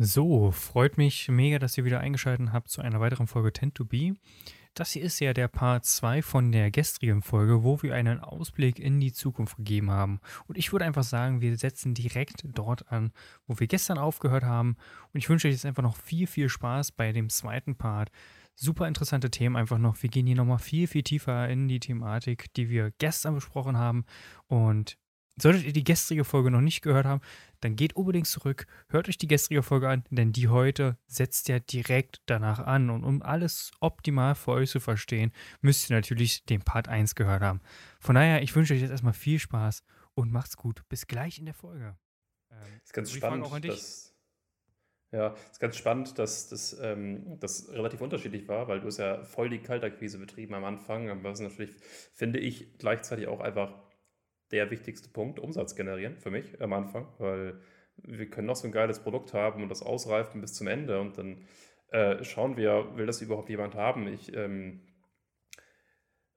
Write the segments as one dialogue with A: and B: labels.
A: So, freut mich mega, dass ihr wieder eingeschaltet habt zu einer weiteren Folge Tend to Be. Das hier ist ja der Part 2 von der gestrigen Folge, wo wir einen Ausblick in die Zukunft gegeben haben. Und ich würde einfach sagen, wir setzen direkt dort an, wo wir gestern aufgehört haben. Und ich wünsche euch jetzt einfach noch viel, viel Spaß bei dem zweiten Part. Super interessante Themen einfach noch. Wir gehen hier nochmal viel, viel tiefer in die Thematik, die wir gestern besprochen haben. Und Solltet ihr die gestrige Folge noch nicht gehört haben, dann geht unbedingt zurück, hört euch die gestrige Folge an, denn die heute setzt ja direkt danach an. Und um alles optimal für euch zu verstehen, müsst ihr natürlich den Part 1 gehört haben. Von daher, ich wünsche euch jetzt erstmal viel Spaß und macht's gut. Bis gleich in der Folge.
B: Ähm, ist ganz spannend, dass, ja, ist ganz spannend, dass das, ähm, das relativ unterschiedlich war, weil du es ja voll die Kaltakquise betrieben am Anfang, aber was natürlich, finde ich, gleichzeitig auch einfach der wichtigste Punkt, Umsatz generieren für mich am Anfang, weil wir können noch so ein geiles Produkt haben und das ausreifen bis zum Ende und dann äh, schauen wir, will das überhaupt jemand haben? Ich, ähm,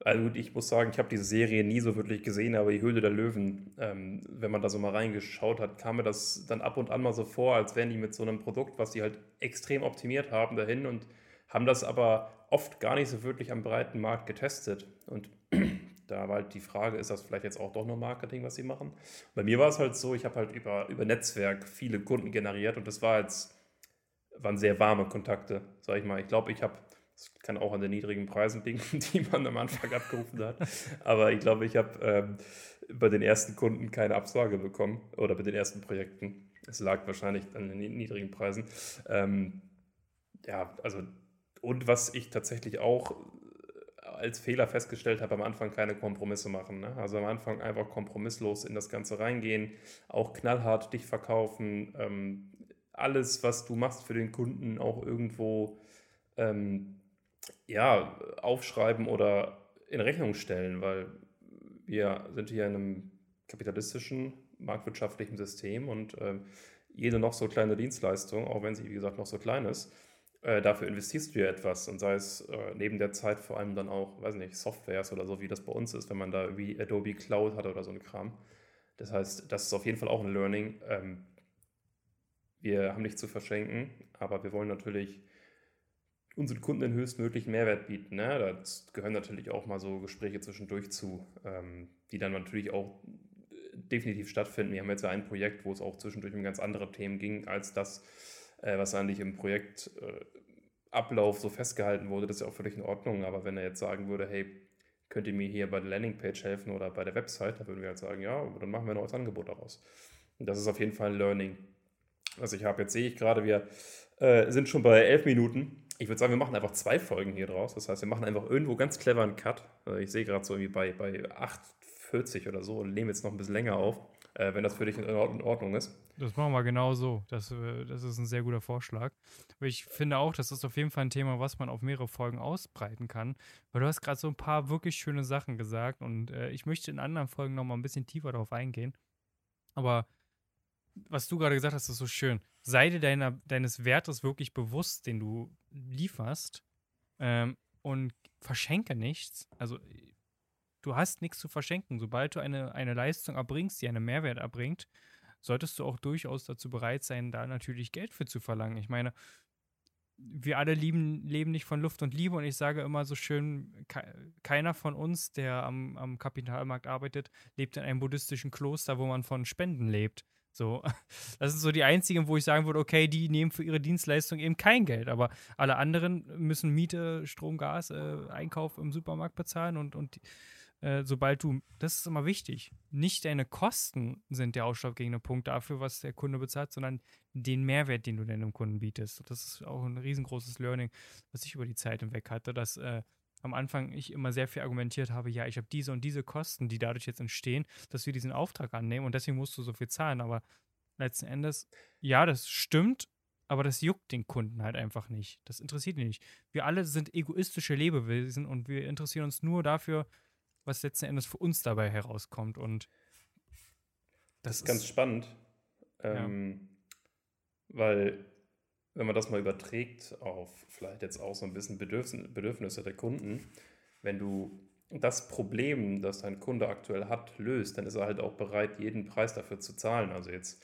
B: also ich muss sagen, ich habe diese Serie nie so wirklich gesehen, aber die Höhle der Löwen, ähm, wenn man da so mal reingeschaut hat, kam mir das dann ab und an mal so vor, als wären die mit so einem Produkt, was die halt extrem optimiert haben, dahin und haben das aber oft gar nicht so wirklich am breiten Markt getestet. Und da war halt die Frage, ist das vielleicht jetzt auch doch nur Marketing, was sie machen? Bei mir war es halt so, ich habe halt über, über Netzwerk viele Kunden generiert und das war jetzt, waren sehr warme Kontakte, sag ich mal. Ich glaube, ich habe, das kann auch an den niedrigen Preisen liegen, die man am Anfang abgerufen hat, aber ich glaube, ich habe ähm, bei den ersten Kunden keine Absage bekommen oder bei den ersten Projekten. Es lag wahrscheinlich an den niedrigen Preisen. Ähm, ja, also und was ich tatsächlich auch als Fehler festgestellt habe, am Anfang keine Kompromisse machen. Ne? Also am Anfang einfach kompromisslos in das Ganze reingehen, auch knallhart dich verkaufen, ähm, alles, was du machst für den Kunden, auch irgendwo ähm, ja, aufschreiben oder in Rechnung stellen, weil wir sind hier in einem kapitalistischen, marktwirtschaftlichen System und ähm, jede noch so kleine Dienstleistung, auch wenn sie, wie gesagt, noch so klein ist, äh, dafür investierst du ja etwas und sei es äh, neben der Zeit vor allem dann auch, weiß nicht, Softwares oder so, wie das bei uns ist, wenn man da wie Adobe Cloud hat oder so ein Kram. Das heißt, das ist auf jeden Fall auch ein Learning. Ähm, wir haben nichts zu verschenken, aber wir wollen natürlich unseren Kunden den höchstmöglichen Mehrwert bieten. Ne? Da gehören natürlich auch mal so Gespräche zwischendurch zu, ähm, die dann natürlich auch äh, definitiv stattfinden. Wir haben jetzt ja ein Projekt, wo es auch zwischendurch um ganz andere Themen ging, als das, äh, was eigentlich im Projektablauf äh, so festgehalten wurde, das ist ja auch völlig in Ordnung. Aber wenn er jetzt sagen würde, hey, könnt ihr mir hier bei der Landingpage helfen oder bei der Website, dann würden wir halt sagen, ja, dann machen wir ein neues Angebot daraus. Und das ist auf jeden Fall ein Learning. Was ich habe, jetzt sehe ich gerade, wir äh, sind schon bei elf Minuten. Ich würde sagen, wir machen einfach zwei Folgen hier draus. Das heißt, wir machen einfach irgendwo ganz clever einen Cut. Also ich sehe gerade so irgendwie bei, bei 8,40 oder so und nehmen jetzt noch ein bisschen länger auf äh, wenn das für dich in Ordnung ist.
A: Das machen wir genau so. Das, äh, das ist ein sehr guter Vorschlag. Ich finde auch, das ist auf jeden Fall ein Thema, was man auf mehrere Folgen ausbreiten kann. Weil du hast gerade so ein paar wirklich schöne Sachen gesagt und äh, ich möchte in anderen Folgen nochmal ein bisschen tiefer darauf eingehen. Aber was du gerade gesagt hast, ist so schön. Sei dir deiner, deines Wertes wirklich bewusst, den du lieferst ähm, und verschenke nichts. Also du hast nichts zu verschenken. Sobald du eine, eine Leistung erbringst, die einen Mehrwert erbringt, solltest du auch durchaus dazu bereit sein, da natürlich Geld für zu verlangen. Ich meine, wir alle lieben, leben nicht von Luft und Liebe und ich sage immer so schön, keiner von uns, der am, am Kapitalmarkt arbeitet, lebt in einem buddhistischen Kloster, wo man von Spenden lebt. So, das sind so die einzigen, wo ich sagen würde, okay, die nehmen für ihre Dienstleistung eben kein Geld, aber alle anderen müssen Miete, Strom, Gas, äh, Einkauf im Supermarkt bezahlen und, und äh, sobald du, das ist immer wichtig, nicht deine Kosten sind der ausschlaggebende Punkt dafür, was der Kunde bezahlt, sondern den Mehrwert, den du deinem Kunden bietest. Das ist auch ein riesengroßes Learning, was ich über die Zeit hinweg hatte, dass äh, am Anfang ich immer sehr viel argumentiert habe, ja, ich habe diese und diese Kosten, die dadurch jetzt entstehen, dass wir diesen Auftrag annehmen und deswegen musst du so viel zahlen. Aber letzten Endes, ja, das stimmt, aber das juckt den Kunden halt einfach nicht. Das interessiert ihn nicht. Wir alle sind egoistische Lebewesen und wir interessieren uns nur dafür, was letzten Endes für uns dabei herauskommt. Und
B: das, das ist ganz spannend, ähm, ja. weil wenn man das mal überträgt auf vielleicht jetzt auch so ein bisschen Bedürfnisse der Kunden, wenn du das Problem, das dein Kunde aktuell hat, löst, dann ist er halt auch bereit, jeden Preis dafür zu zahlen. Also jetzt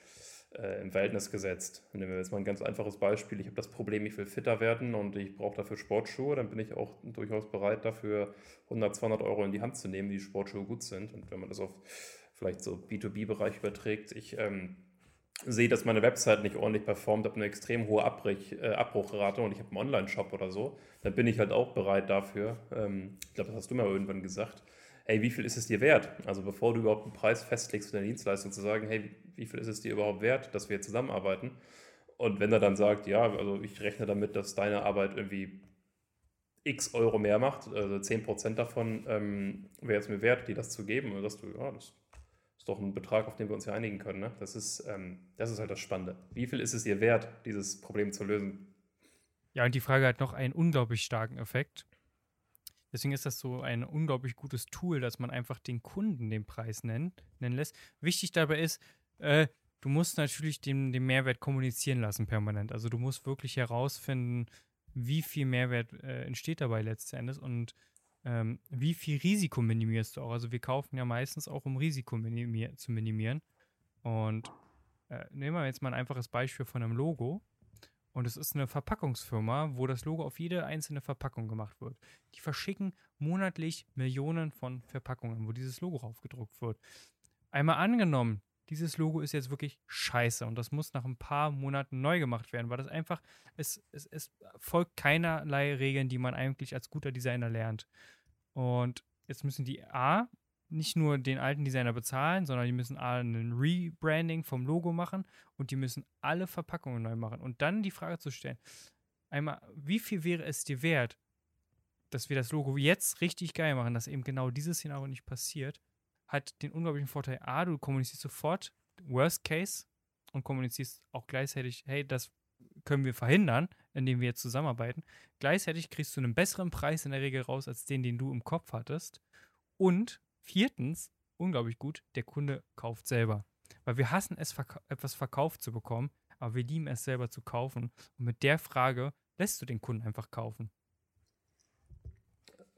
B: äh, im Verhältnis gesetzt. Nehmen wir jetzt mal ein ganz einfaches Beispiel. Ich habe das Problem, ich will fitter werden und ich brauche dafür Sportschuhe. Dann bin ich auch durchaus bereit, dafür 100, 200 Euro in die Hand zu nehmen, die Sportschuhe gut sind. Und wenn man das auf vielleicht so B2B-Bereich überträgt, ich ähm, sehe, dass meine Website nicht ordentlich performt, habe eine extrem hohe Abbrich, äh, Abbruchrate und ich habe einen Online-Shop oder so, dann bin ich halt auch bereit dafür. Ähm, ich glaube, das hast du mal irgendwann gesagt. Hey, wie viel ist es dir wert? Also bevor du überhaupt einen Preis festlegst für deine Dienstleistung, zu sagen, hey, wie viel ist es dir überhaupt wert, dass wir zusammenarbeiten? Und wenn er dann sagt, ja, also ich rechne damit, dass deine Arbeit irgendwie x Euro mehr macht, also 10% davon ähm, wäre es mir wert, dir das zu geben, und dass du, ja, das ist doch ein Betrag, auf den wir uns ja einigen können. Ne? Das, ist, ähm, das ist halt das Spannende. Wie viel ist es dir wert, dieses Problem zu lösen?
A: Ja, und die Frage hat noch einen unglaublich starken Effekt. Deswegen ist das so ein unglaublich gutes Tool, dass man einfach den Kunden den Preis nennen, nennen lässt. Wichtig dabei ist, äh, du musst natürlich den, den Mehrwert kommunizieren lassen permanent. Also du musst wirklich herausfinden, wie viel Mehrwert äh, entsteht dabei letzten Endes und ähm, wie viel Risiko minimierst du auch. Also wir kaufen ja meistens auch, um Risiko minimier zu minimieren. Und äh, nehmen wir jetzt mal ein einfaches Beispiel von einem Logo. Und es ist eine Verpackungsfirma, wo das Logo auf jede einzelne Verpackung gemacht wird. Die verschicken monatlich Millionen von Verpackungen, wo dieses Logo aufgedruckt wird. Einmal angenommen, dieses Logo ist jetzt wirklich scheiße und das muss nach ein paar Monaten neu gemacht werden, weil das einfach, es, es, es folgt keinerlei Regeln, die man eigentlich als guter Designer lernt. Und jetzt müssen die A, nicht nur den alten Designer bezahlen, sondern die müssen A, ein Rebranding vom Logo machen und die müssen alle Verpackungen neu machen. Und dann die Frage zu stellen, einmal, wie viel wäre es dir wert, dass wir das Logo jetzt richtig geil machen, dass eben genau dieses Szenario nicht passiert hat den unglaublichen Vorteil, A, du kommunizierst sofort Worst Case und kommunizierst auch gleichzeitig, hey, das können wir verhindern, indem wir jetzt zusammenarbeiten. Gleichzeitig kriegst du einen besseren Preis in der Regel raus, als den, den du im Kopf hattest. Und viertens, unglaublich gut, der Kunde kauft selber. Weil wir hassen es, verka etwas verkauft zu bekommen, aber wir lieben es selber zu kaufen. Und mit der Frage lässt du den Kunden einfach kaufen.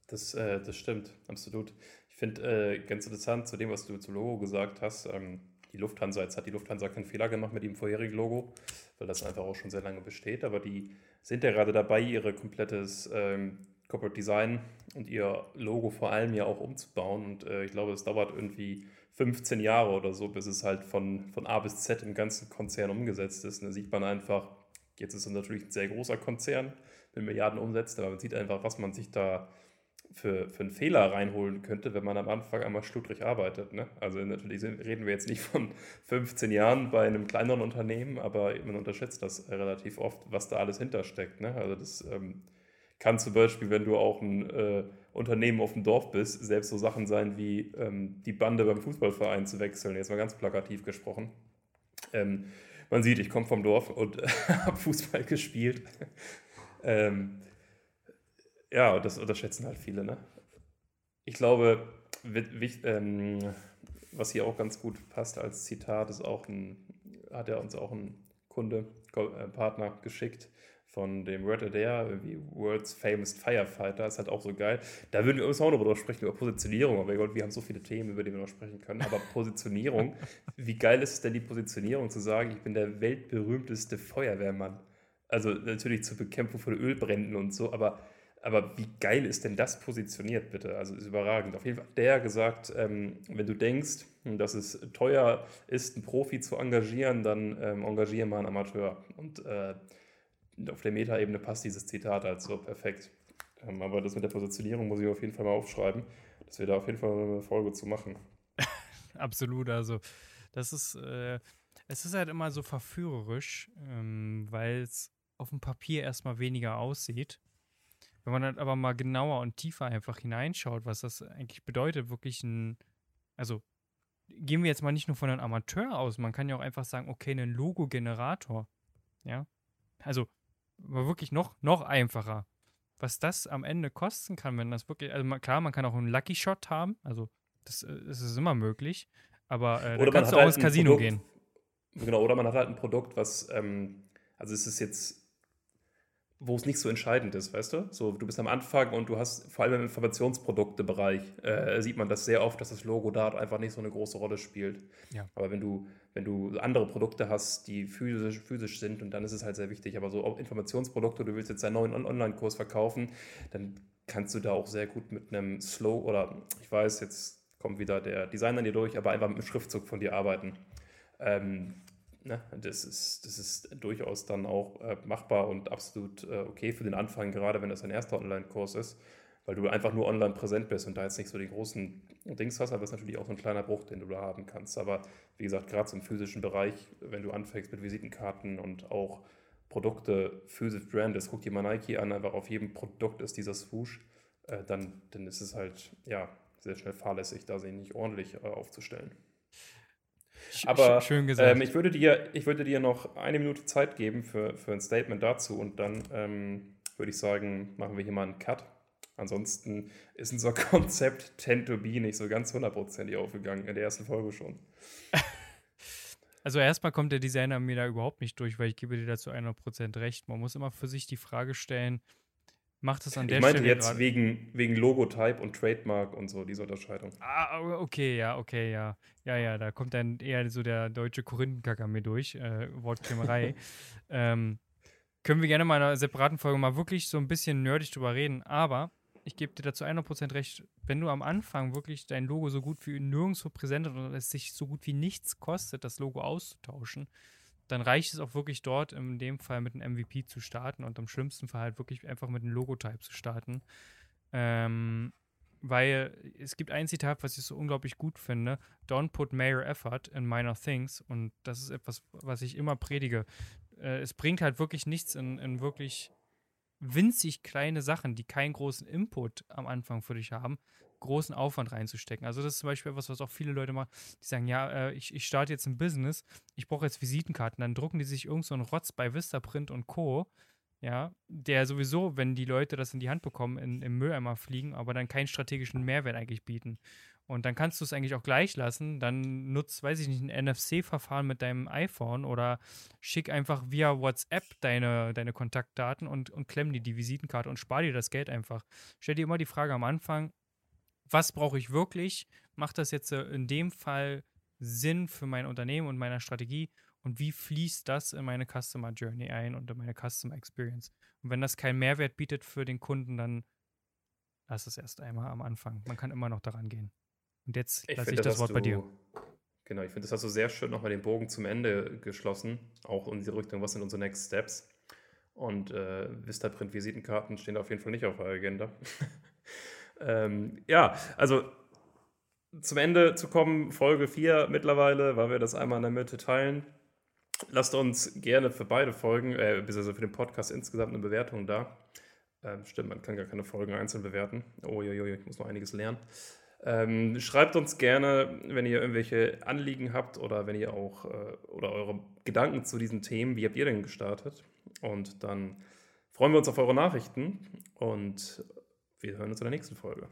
B: Das, äh, das stimmt, absolut finde äh, ganz interessant zu dem, was du zum Logo gesagt hast. Ähm, die Lufthansa, jetzt hat die Lufthansa keinen Fehler gemacht mit dem vorherigen Logo, weil das einfach auch schon sehr lange besteht. Aber die sind ja gerade dabei, ihre komplettes ähm, Corporate Design und ihr Logo vor allem ja auch umzubauen. Und äh, ich glaube, es dauert irgendwie 15 Jahre oder so, bis es halt von, von A bis Z im ganzen Konzern umgesetzt ist. Und da sieht man einfach, jetzt ist es natürlich ein sehr großer Konzern mit Milliarden Umsätzen, aber man sieht einfach, was man sich da für, für einen Fehler reinholen könnte, wenn man am Anfang einmal schludrig arbeitet. Ne? Also natürlich reden wir jetzt nicht von 15 Jahren bei einem kleineren Unternehmen, aber man unterschätzt das relativ oft, was da alles hintersteckt. Ne? Also das ähm, kann zum Beispiel, wenn du auch ein äh, Unternehmen auf dem Dorf bist, selbst so Sachen sein wie ähm, die Bande beim Fußballverein zu wechseln, jetzt mal ganz plakativ gesprochen. Ähm, man sieht, ich komme vom Dorf und habe Fußball gespielt. ähm, ja, das unterschätzen halt viele. Ne? Ich glaube, ähm, was hier auch ganz gut passt als Zitat, ist auch ein, hat er uns auch ein Kunde, äh, Partner geschickt von dem Word Adair, wie World's Famous Firefighter, ist halt auch so geil. Da würden wir uns auch noch drüber sprechen, über Positionierung. Aber Gott, wir haben so viele Themen, über die wir noch sprechen können. Aber Positionierung, wie geil ist es denn die Positionierung, zu sagen, ich bin der weltberühmteste Feuerwehrmann? Also natürlich zur Bekämpfung von Ölbränden und so, aber aber wie geil ist denn das positioniert, bitte? Also ist überragend. Auf jeden Fall hat der gesagt, ähm, wenn du denkst, dass es teuer ist, einen Profi zu engagieren, dann ähm, engagiere mal einen Amateur. Und äh, auf der Metaebene passt dieses Zitat halt so perfekt. Ähm, aber das mit der Positionierung muss ich auf jeden Fall mal aufschreiben, dass wir da auf jeden Fall eine Folge zu machen.
A: Absolut, also das ist, äh, es ist halt immer so verführerisch, ähm, weil es auf dem Papier erstmal weniger aussieht. Wenn man dann aber mal genauer und tiefer einfach hineinschaut, was das eigentlich bedeutet, wirklich ein, also gehen wir jetzt mal nicht nur von einem Amateur aus, man kann ja auch einfach sagen, okay, ein Logo-Generator, ja, also war wirklich noch, noch einfacher. Was das am Ende kosten kann, wenn das wirklich, also klar, man kann auch einen Lucky Shot haben, also das, das äh, ist immer möglich, aber äh,
B: oder kannst du auch halt ins Casino Produkt, gehen. Genau, oder man hat halt ein Produkt, was, ähm, also es ist jetzt wo es nicht so entscheidend ist, weißt du? So, du bist am Anfang und du hast vor allem im Informationsproduktebereich äh, sieht man das sehr oft, dass das Logo da einfach nicht so eine große Rolle spielt. Ja. Aber wenn du, wenn du andere Produkte hast, die physisch, physisch sind, und dann ist es halt sehr wichtig. Aber so Informationsprodukte, du willst jetzt einen neuen Online-Kurs verkaufen, dann kannst du da auch sehr gut mit einem Slow oder ich weiß, jetzt kommt wieder der Designer dir durch, aber einfach mit einem Schriftzug von dir arbeiten. Ähm, ne, das, ist, das ist durchaus dann auch äh, machbar und absolut äh, okay für den Anfang, gerade wenn das ein erster Online-Kurs ist, weil du einfach nur online präsent bist und da jetzt nicht so die großen Dings hast, aber es ist natürlich auch so ein kleiner Bruch, den du da haben kannst. Aber wie gesagt, gerade im physischen Bereich, wenn du anfängst mit Visitenkarten und auch Produkte physisch brandest, guck dir mal Nike an, einfach auf jedem Produkt ist dieser Swoosh, äh, dann, dann ist es halt, ja, sehr schnell fahrlässig, da sich nicht ordentlich äh, aufzustellen. Aber Schön gesagt. Ähm, ich, würde dir, ich würde dir noch eine Minute Zeit geben für, für ein Statement dazu und dann ähm, würde ich sagen, machen wir hier mal einen Cut. Ansonsten ist unser Konzept Tend to Be nicht so ganz hundertprozentig aufgegangen, in der ersten Folge schon.
A: Also erstmal kommt der Designer mir da überhaupt nicht durch, weil ich gebe dir dazu 100% recht. Man muss immer für sich die Frage stellen, macht es an der Stelle.
B: Ich meinte jetzt wegen, wegen Logotype und Trademark und so, diese Unterscheidung.
A: Ah, okay, ja, okay, ja. Ja, ja, da kommt dann eher so der deutsche Korinthenkacker mir durch, äh, Wortkrämerei. ähm, können wir gerne mal in einer separaten Folge mal wirklich so ein bisschen nerdig drüber reden, aber ich gebe dir dazu 100% recht, wenn du am Anfang wirklich dein Logo so gut wie nirgendwo präsent und es sich so gut wie nichts kostet, das Logo auszutauschen, dann reicht es auch wirklich dort in dem Fall mit einem MVP zu starten und im schlimmsten Fall halt wirklich einfach mit einem Logotype zu starten. Ähm, weil es gibt ein Zitat, was ich so unglaublich gut finde: Don't put major effort in minor things. Und das ist etwas, was ich immer predige. Äh, es bringt halt wirklich nichts in, in wirklich winzig kleine Sachen, die keinen großen Input am Anfang für dich haben, großen Aufwand reinzustecken. Also das ist zum Beispiel etwas, was auch viele Leute machen, die sagen, ja, äh, ich, ich starte jetzt ein Business, ich brauche jetzt Visitenkarten, dann drucken die sich irgend so einen Rotz bei Vistaprint und Co., ja, der sowieso, wenn die Leute das in die Hand bekommen, in, im Mülleimer fliegen, aber dann keinen strategischen Mehrwert eigentlich bieten. Und dann kannst du es eigentlich auch gleich lassen. Dann nutzt, weiß ich nicht, ein NFC-Verfahren mit deinem iPhone oder schick einfach via WhatsApp deine, deine Kontaktdaten und, und klemm dir die Visitenkarte und spar dir das Geld einfach. Stell dir immer die Frage am Anfang, was brauche ich wirklich? Macht das jetzt äh, in dem Fall Sinn für mein Unternehmen und meine Strategie? Und wie fließt das in meine Customer Journey ein und in meine Customer Experience? Und wenn das keinen Mehrwert bietet für den Kunden, dann lass es erst einmal am Anfang. Man kann immer noch daran gehen. Und jetzt lasse ich das, das Wort du, bei dir.
B: Genau, ich finde, das hast du sehr schön nochmal den Bogen zum Ende geschlossen. Auch in diese Richtung, was sind unsere Next Steps? Und äh, Vistaprint-Visitenkarten stehen auf jeden Fall nicht auf der Agenda. Ähm, ja, also zum Ende zu kommen, Folge 4 mittlerweile, weil wir das einmal in der Mitte teilen. Lasst uns gerne für beide Folgen, äh, beziehungsweise für den Podcast insgesamt eine Bewertung da. Ähm, stimmt, man kann gar keine Folgen einzeln bewerten. Oh, jo, jo, ich muss noch einiges lernen. Ähm, schreibt uns gerne, wenn ihr irgendwelche Anliegen habt oder wenn ihr auch äh, oder eure Gedanken zu diesen Themen, wie habt ihr denn gestartet? Und dann freuen wir uns auf eure Nachrichten und wir hören uns in der nächsten Folge.